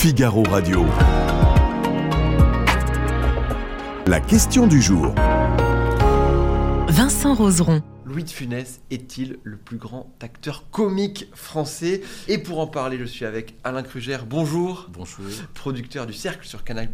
Figaro Radio. La question du jour. Vincent Roseron. Louis de Funès est-il le plus grand acteur comique français? Et pour en parler, je suis avec Alain Krugère. Bonjour. Bonjour. Producteur du Cercle sur Canal+,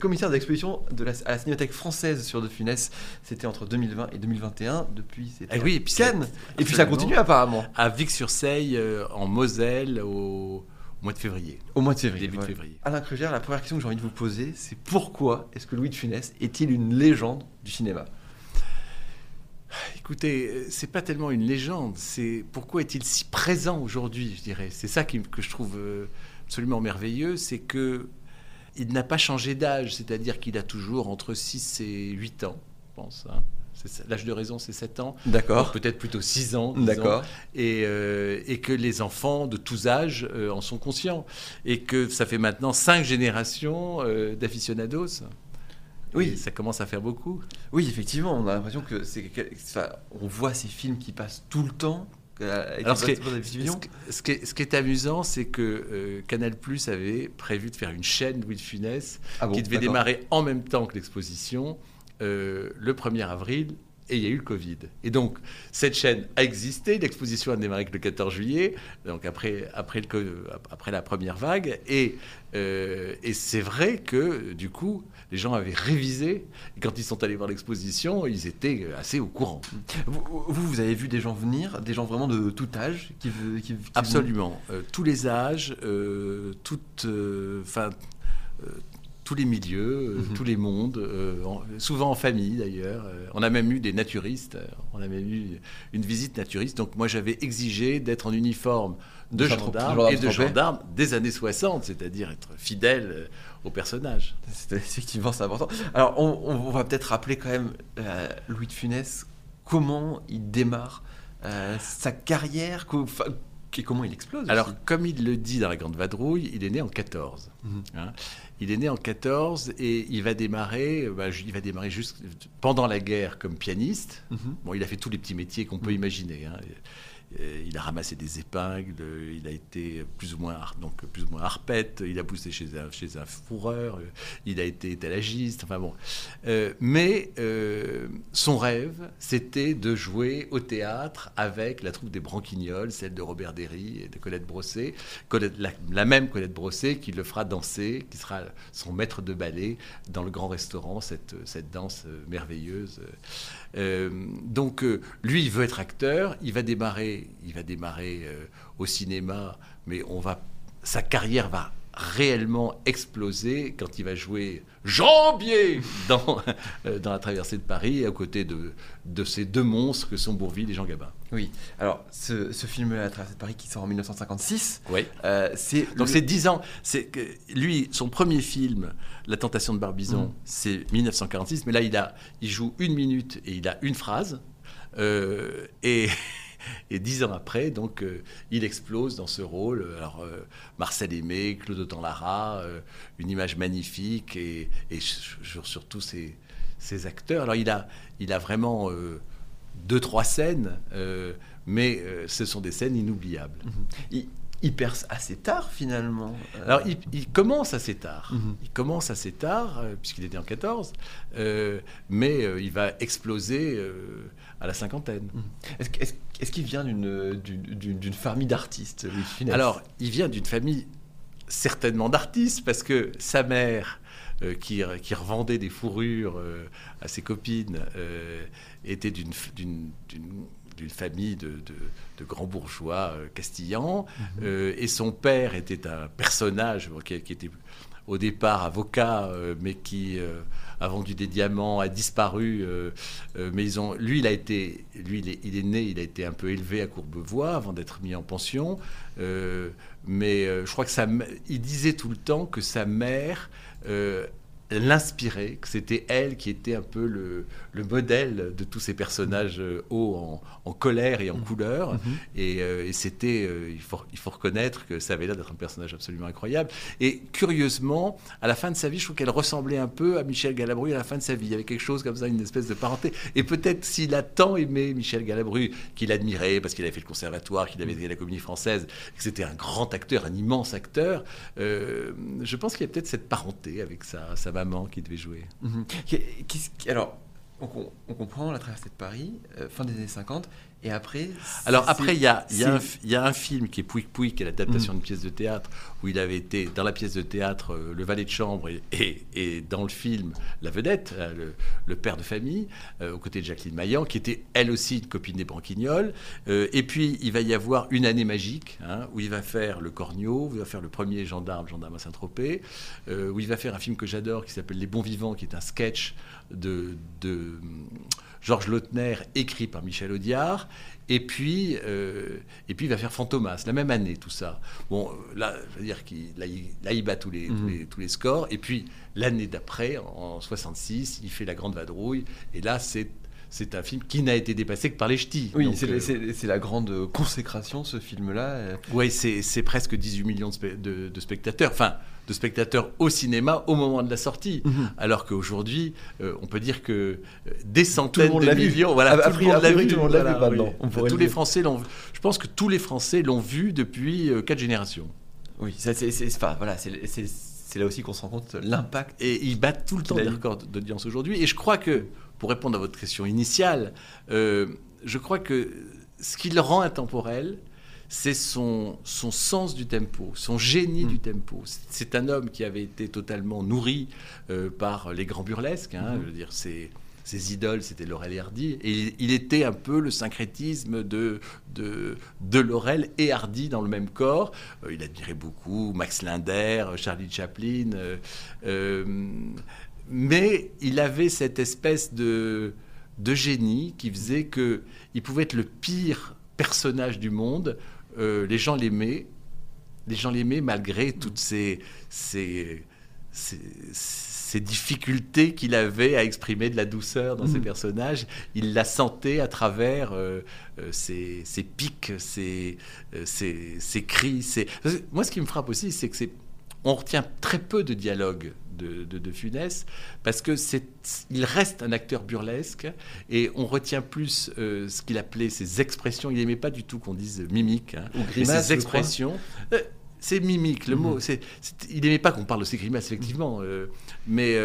commissaire d'exposition de la, à la Cinémathèque française sur De Funès. C'était entre 2020 et 2021. Depuis, c'était Eh oui, et puis Cannes. ça- Et puis ça continue apparemment. À Vic-sur-Seille, euh, en Moselle, au mois de février. Au mois de février. Début de ouais. février. Alain Krugère, la première question que j'ai envie de vous poser, c'est pourquoi est-ce que Louis de Funès est-il une légende du cinéma? Écoutez, euh, c'est pas tellement une légende, c'est pourquoi est-il si présent aujourd'hui, je dirais? C'est ça qui- que je trouve euh, absolument merveilleux, c'est que il n'a pas changé d'âge, c'est-à-dire qu'il a toujours entre 6 et 8 ans, je pense. hein. L'âge de raison, c'est 7 ans. D'accord. Peut-être plutôt 6 ans. D'accord. et, euh, et que les enfants de tous âges euh, en sont conscients. Et que ça fait maintenant cinq générations euh, d'aficionados. Oui. Et ça commence à faire beaucoup. Oui, effectivement, on a l'impression que c'est. enfin, on voit ces films qui passent tout le temps. euh, Alors, ce qui, est, ce- qui est- ce qui est amusant, c'est que euh, Canal Plus avait prévu de faire une chaîne Louis de Funès Ah bon, qui devait démarrer en même temps que l'exposition euh, le 1er avril. Et il y a eu le Covid. Et donc, cette chaîne a existé. L'exposition a démarré le 14 juillet, donc après, après, le, co- après la première vague. Et, euh, et c'est vrai que, du coup, les gens avaient révisé. Et quand ils sont allés voir l'exposition, ils étaient assez au courant. Vous, vous, avez vu des gens venir, des gens vraiment de tout âge qui, qui, qui Absolument. Euh, tous les âges, euh, toutes, euh, tous les milieux, euh, Mhm. tous les mondes, euh, en- souvent en famille d'ailleurs. Euh, on a même eu des naturistes, on a même eu une visite naturiste. Donc moi j'avais exigé d'être en uniforme de gendarme- et de gendarme des années 60, c'est-à-dire être fidèle au personnage. C'est effectivement c'est important. Alors on, va peut-être rappeler quand même euh, Louis de Funès comment il démarre euh, sa carrière, et comment il explose. Alors, aussi. comme il le dit dans La Grande Vadrouille, il est né en 14. Mhm. hein. Il est né en 14 et il va démarrer, bah, il va démarrer juste pendant la guerre comme pianiste. Mhm. Bon, il a fait tous les petits métiers qu'on peut imaginer. hein. Euh, Il a ramassé des épingles, il a été plus ou moins, donc plus ou moins arpette, il a poussé chez un, chez un fourreur, euh, il a été étalagiste, enfin bon. Euh, mais euh, son rêve, c'était de jouer au théâtre avec la troupe des Branquignoles, celle de Robert Derry et de Colette Brossé, la, même Colette Brossé qui le fera danser, qui sera son maître de ballet dans le grand restaurant, cette, cette danse euh, merveilleuse. Euh, donc euh, lui, il veut être acteur, il va démarrer, il va démarrer euh, au cinéma, mais on va, sa carrière va réellement exploser quand il va jouer Jambier dans, euh, dans la traversée de Paris, à côté de, de ces deux monstres que sont Bourville et Jean Gabin. Oui. Alors ce, ce film La traversée de Paris qui sort en 1956, Oui. euh, c'est Donc le- c'est 10 ans. C'est que lui, son premier film, La Tentation de Barbizon, Mm. c'est 1946. Mais là, il a, il joue une minute et il a une phrase. Euh, et et dix ans après, donc, euh, il explose dans ce rôle. Alors euh, Marcel Aimé, Claude Autant-Lara, euh, une image magnifique et, et surtout ses, ses acteurs. Alors il a, il a vraiment deux trois scènes, mais ce sont des scènes inoubliables. il, il perce assez tard finalement. Alors, il, il commence assez tard. Mhm. Il commence assez tard, puisqu'il était en 14, euh, mais euh, il va exploser euh, à la cinquantaine. Que- est-ce- est-ce qu'il vient d'une famille d'artistes, Louis Alors, il vient d'une famille certainement d'artistes, parce que sa mère, euh, qui, qui revendait des fourrures euh, à ses copines, euh, était d'une famille de, de- de grands bourgeois castillans, Euh, et son père était un personnage qui était au départ avocat, euh, mais qui euh, a vendu des diamants, a disparu. euh, mais ils ont, lui, il a été, lui, il est, né, il a été un peu élevé à Courbevoie avant d'être mis en pension. Mais je crois que m- il disait tout le temps que sa mère l'inspirait, que c'était elle qui était un peu le, le, modèle de tous ces personnages euh, hauts en, en colère et en couleur. Mhm. Et, euh, et c'était, euh, il, faut, il faut reconnaître que ça avait l'air d'être un personnage absolument incroyable. Et curieusement, à la fin de sa vie, je trouve qu'elle ressemblait un peu à Michel Galabru à la fin de sa vie. Il y avait quelque chose comme ça, une espèce de parenté. Et peut-être s'il a tant aimé Michel Galabru, qu'il admirait parce qu'il avait fait le conservatoire, qu'il avait fait la comédie française, que c'était un grand acteur, un immense acteur, euh, je pense qu'il y a peut-être cette parenté avec sa, sa qui devait jouer. Mhm. Alors, on, on comprend la traversée de Paris, euh, fin des années 50, et après. Alors après, il y a, il y, a un y a film qui est Pouic Pouic, qui est l'adaptation Mm. d'une pièce de théâtre, où il avait été, dans la pièce de théâtre, euh, le valet de chambre, et, et- et dans le film, la vedette, euh, le, le père de famille, euh, aux côtés de Jacqueline Maillan, qui était elle aussi une copine des Branquignoles. Et puis, il va y avoir une année magique, hein, où il va faire le Cornio, où il va faire le premier gendarme, gendarme à Saint-Tropez, où il va faire un film que j'adore, qui s'appelle Les Bons Vivants, qui est un sketch de... de Georges Lautner, écrit par Michel Audiard. Et puis, euh, et puis il va faire Fantomas, la même année, tout ça. Bon, là, je veux dire qu'il là, il, là, il bat tous les, tous Mhm. les, tous les scores. Et puis, l'année d'après, en 66, il fait La Grande Vadrouille. Et là, c'est, c'est un film qui n'a été dépassé que par les ch'tis. Oui, c'est euh, c'est- la grande consécration, ce film-là. ouais, c'est, presque 18 millions de, spe- de- de spectateurs. Enfin, de spectateurs au cinéma au moment de la sortie. Mhm. Alors qu'aujourd'hui, euh, on peut dire que euh, des centaines de vu. millions, voilà, A- tout, le monde l'a vu. tout le monde l'a vu voilà, oui. on tous le les dire. Français l'ont. Je pense que tous les Français l'ont vu depuis euh, quatre générations. Oui, ça, c'est c'est- enfin, voilà, c'est- c'est c'est là aussi qu'on se rend compte l'impact. Et ils battent tout le temps des records d'audience aujourd'hui. Et je crois que, pour répondre à votre question initiale, euh, je crois que ce qui le rend intemporel, c'est son, son sens du tempo, son génie du tempo. C'est- C'est un homme qui avait été totalement nourri euh, par les grands burlesques. hein. Mhm. Je veux dire, ses, ses idoles, c'était Laurel et Hardy. Et il, était un peu le syncrétisme de, de, de Laurel et Hardy dans le même corps. Euh, il admirait beaucoup Max Linder, Charlie Chaplin. euh, mais il avait cette espèce de, de génie qui faisait que il pouvait être le pire personnage du monde. Euh, les gens l'aimaient. Les gens l'aimaient malgré toutes ces, ces, ces, ces difficultés qu'il avait à exprimer de la douceur dans ses Mhm. personnages. Il la sentait à travers euh, euh, ses, pics, ses, cris. Moi, ce qui me frappe aussi, c'est que c'est on retient très peu de dialogue de, de, de Funès parce que c'est, il reste un acteur burlesque et on retient plus euh, ce qu'il appelait ses expressions. Il n'aimait pas du tout qu'on dise mimique. hein. Ou grimace, ses expressions. euh, c'est mimique, le Mhm. mot. il n'aimait pas qu'on parle de ses grimaces, effectivement. euh, mais,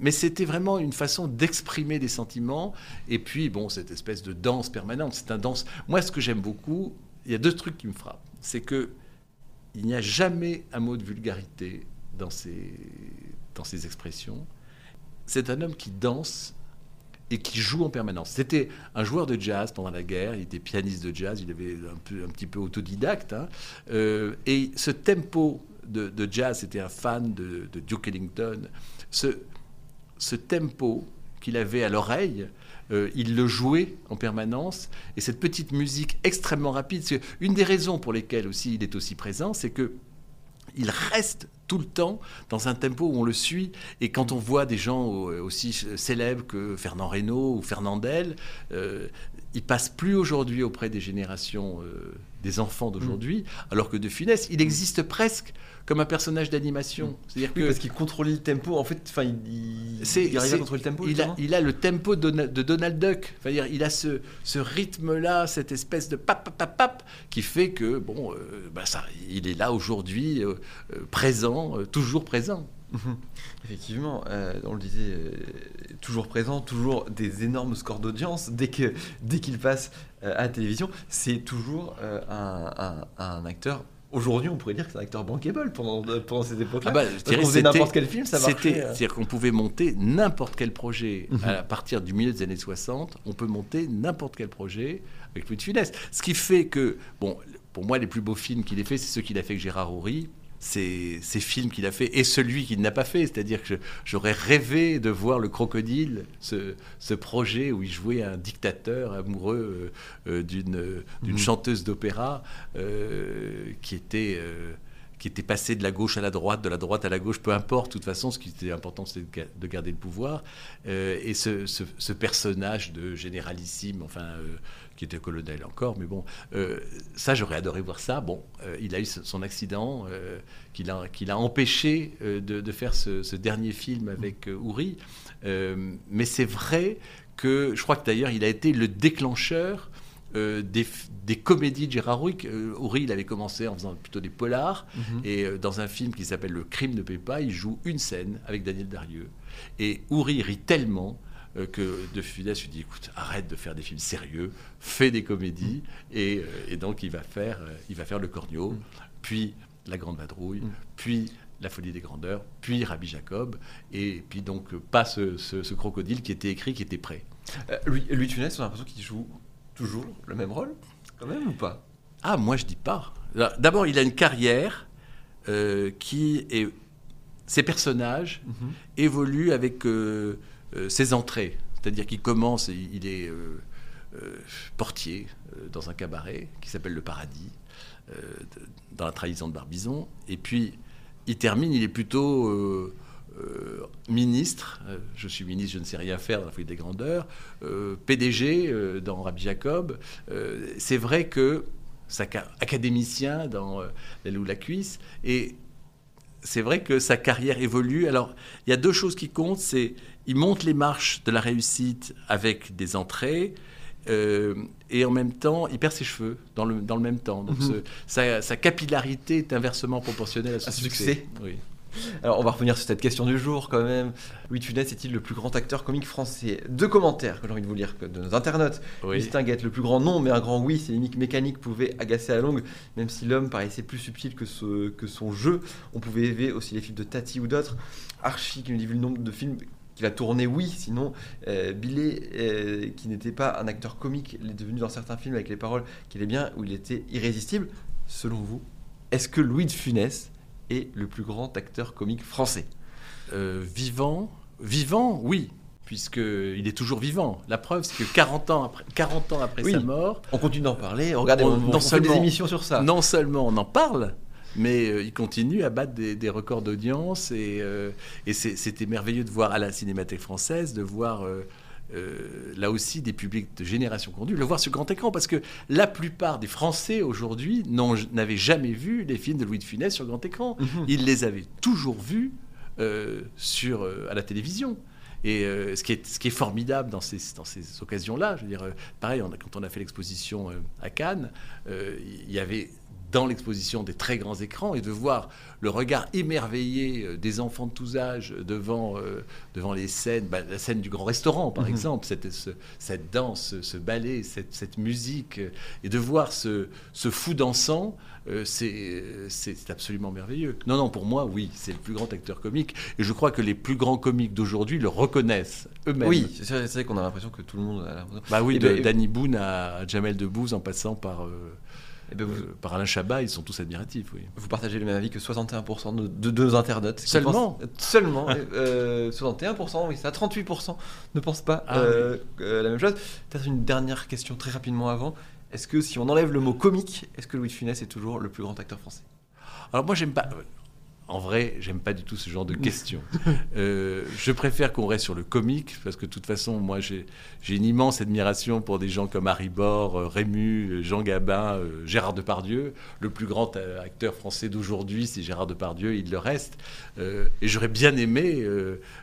mais c'était vraiment une façon d'exprimer des sentiments. Et puis, bon, cette espèce de danse permanente. C'est un danse. Moi, ce que j'aime beaucoup, il y a deux trucs qui me frappent. C'est que il n'y a jamais un mot de vulgarité dans ses, dans ses expressions. C'est un homme qui danse et qui joue en permanence. C'était un joueur de jazz pendant la guerre, il était pianiste de jazz, il avait un, petit peu autodidacte. hein. Euh, et ce tempo de, de jazz, c'était un fan de, de Duke Ellington. Ce, ce tempo qu'il avait à l'oreille, euh, il le jouait en permanence. Et cette petite musique extrêmement rapide, c'est une des raisons pour lesquelles aussi il est aussi présent, c'est que il reste tout le temps dans un tempo où on le suit. Et quand on voit des gens aussi célèbres que Fernand Reynaud ou Fernandel, euh, ils passent plus aujourd'hui auprès des générations euh, des enfants d'aujourd'hui, alors que De Funès, il existe presque comme un personnage d'animation. C'est-à-dire Oui, que parce qu'il contrôlait le tempo. En fait, enfin, il, il, il à contrôler le tempo. il a, il le tempo de Donald, de Donald Duck. Enfin, dire, il a ce, ce rythme-là, cette espèce de pap, pap, pap, pap, qui fait que, bon, euh, bah, ça, il est là aujourd'hui, euh, présent, toujours présent. Mhm. Effectivement, euh, on le disait, euh, toujours présent, toujours des énormes scores d'audience. Dès que dès qu'il passe euh, à la télévision, c'est toujours un, un- un acteur. Aujourd'hui, on pourrait dire que c'est un acteur bankable pendant, pendant ces époques-là. Ah bah, qu'on faisait c'était- n'importe quel film, ça marchait. C'est-à-dire qu'on pouvait monter n'importe quel projet Mhm. à partir du milieu des années 60. On peut monter n'importe quel projet avec Louis de Funès. Ce qui fait que, bon, pour moi, les plus beaux films qu'il ait fait, c'est ceux qu'il a fait avec Gérard Houry. Ces, ces films qu'il a fait et celui qu'il n'a pas fait, c'est-à-dire que j'aurais rêvé de voir le Crocodile, ce, ce projet où il jouait un dictateur amoureux euh, euh, d'une Mhm. chanteuse d'opéra euh, qui était euh, qui était passé de la gauche à la droite, de la droite à la gauche, peu importe. De toute façon, ce qui était important, c'était de garder le pouvoir. Euh, et ce, ce, personnage de généralissime, enfin, euh, qui était colonel encore, mais bon, euh, ça, j'aurais adoré voir ça. Bon, il a eu son accident qui l'a empêché de, de, faire ce, ce, dernier film avec Ouri. mais c'est vrai que je crois que d'ailleurs, il a été le déclencheur euh, des, comédies de Gérard Rouy. Euh, il avait commencé en faisant plutôt des polars. Mhm. Et euh, dans un film qui s'appelle Le crime ne paie pas, il joue une scène avec Daniel Darieux. Et Houry rit tellement que De Funès lui dit écoute, arrête de faire des films sérieux, fais des comédies. Mhm. Et, donc, il va faire, il va faire Le Cornio, mhm. puis La Grande Vadrouille, puis la folie des grandeurs, puis Rabbi Jacob, et puis donc pas ce, crocodile qui était écrit, qui était prêt. lui, lui Funès, on a l'impression qu'il joue toujours le même rôle, quand même, ou pas? Ah, moi je dis pas. D'abord, il a une carrière euh, qui est. Ses personnages mhm. évoluent avec euh, euh, ses entrées. C'est-à-dire qu'il commence, il est portier dans un cabaret qui s'appelle Le Paradis, dans la trahison de Barbizon. Et puis, il termine, il est plutôt euh, ministre, euh, je suis ministre, je ne sais rien faire dans la folie des grandeurs, euh, PDG dans Rabbi Jacob. c'est vrai que académicien dans La Lou la cuisse et c'est vrai que sa carrière évolue. Alors, il y a deux choses qui comptent, c'est il monte les marches de la réussite avec des entrées. et en même temps, il perd ses cheveux dans le, dans le même temps. Donc, mhm. sa, capillarité est inversement proportionnelle à son succès. Oui. Alors, on va revenir sur cette question du jour quand même. Louis de Funès est-il le plus grand acteur comique français Deux commentaires que j'ai envie de vous lire de nos internautes. Oui. Le plus grand nom, mais un grand oui, ses limites mécaniques pouvaient agacer à longue, même si l'homme paraissait plus subtil que, ce, que son jeu. On pouvait élever aussi les films de Tati ou d'autres. Archie qui nous dit le nombre de films qu'il a tourné, oui, sinon euh, Billet, euh, qui n'était pas un acteur comique, il est devenu dans certains films avec les paroles qu'il est bien, où il était irrésistible. Selon vous, est-ce que Louis de Funès est le plus grand acteur comique français euh, Vivant Vivant, oui, puisqu'il est toujours vivant. La preuve, c'est que 40 ans après, 40 ans après sa mort... On continue d'en parler, regardez, on, on, fait des émissions sur ça. Non seulement on en parle, mais euh, il continue à battre des, records d'audience, et, euh, et c'était merveilleux de voir à la Cinémathèque française, de voir... Euh, là aussi des publics de génération conduite, le voir sur grand écran, parce que la plupart des Français aujourd'hui n'avaient jamais vu les films de Louis de Funès sur grand écran. Mhm. Ils les avaient toujours vus euh, sur, euh, à la télévision. Et ce, qui est, ce, qui est, formidable dans ces, dans ces occasions-là, je veux dire, pareil, on a, quand on a fait l'exposition à Cannes, il y avait dans l'exposition des très grands écrans et de voir le regard émerveillé euh, des enfants de tous âges devant, euh, devant les scènes, bah, la scène du grand restaurant par mhm. exemple, cette, cette danse, ce ballet, cette, cette, musique, et de voir ce, ce fou dansant, euh, c'est absolument merveilleux. Non, non, pour moi, oui, c'est le plus grand acteur comique, et je crois que les plus grands comiques d'aujourd'hui le reconnaissent eux-mêmes. Oui, c'est vrai, qu'on a l'impression que tout le monde a Bah oui, de, Danny Boone à Jamel Debbouze en passant par... Eh ben, euh, par Alain Chabat, ils sont tous admiratifs. Oui. Vous partagez le même avis que 61% de, de, nos internautes. Seulement Seulement. 61%, euh, oui, ça. 38% ne pensent pas ah euh, la même chose. Peut-être une dernière question très rapidement avant. Est-ce que si on enlève le mot comique, est-ce que Louis de Funès est toujours le plus grand acteur français? Alors moi, j'aime pas. En vrai, j'aime pas du tout ce genre de questions. Euh, je préfère qu'on reste sur le comique, parce que de toute façon, moi, j'ai une immense admiration pour des gens comme Harry Bor, euh, Rému, euh, Jean Gabin, Gérard Depardieu. Le plus grand acteur français d'aujourd'hui, c'est Gérard Depardieu, il le reste. et j'aurais bien aimé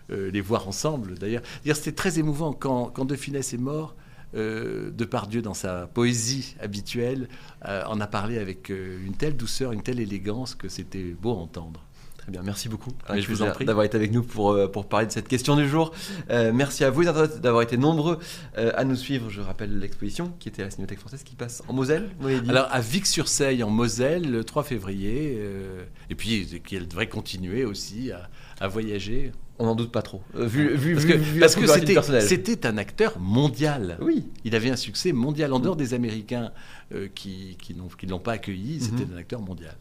les voir ensemble, d'ailleurs. C'était très émouvant quand, quand De Funès est mort. Depardieu, dans sa poésie habituelle, en a parlé avec une telle douceur, une telle élégance que c'était beau à entendre. Très bien, merci beaucoup. je vous en prie d'avoir été avec nous pour, euh, pour parler de cette question du jour. Euh, merci à vous, d'avoir été nombreux euh, à nous suivre. Je rappelle l'exposition qui était à la Cinémathèque française qui passe en Moselle. Alors à Vic-sur-Seille en Moselle le 3 février. et puis qu'elle devrait continuer aussi à, à voyager. On n'en doute pas trop. vu, vu, parce que, parce que c'était un acteur mondial. Oui. Il avait un succès mondial en dehors des Américains qui, qui n'ont pas accueilli. C'était mhm. un acteur mondial.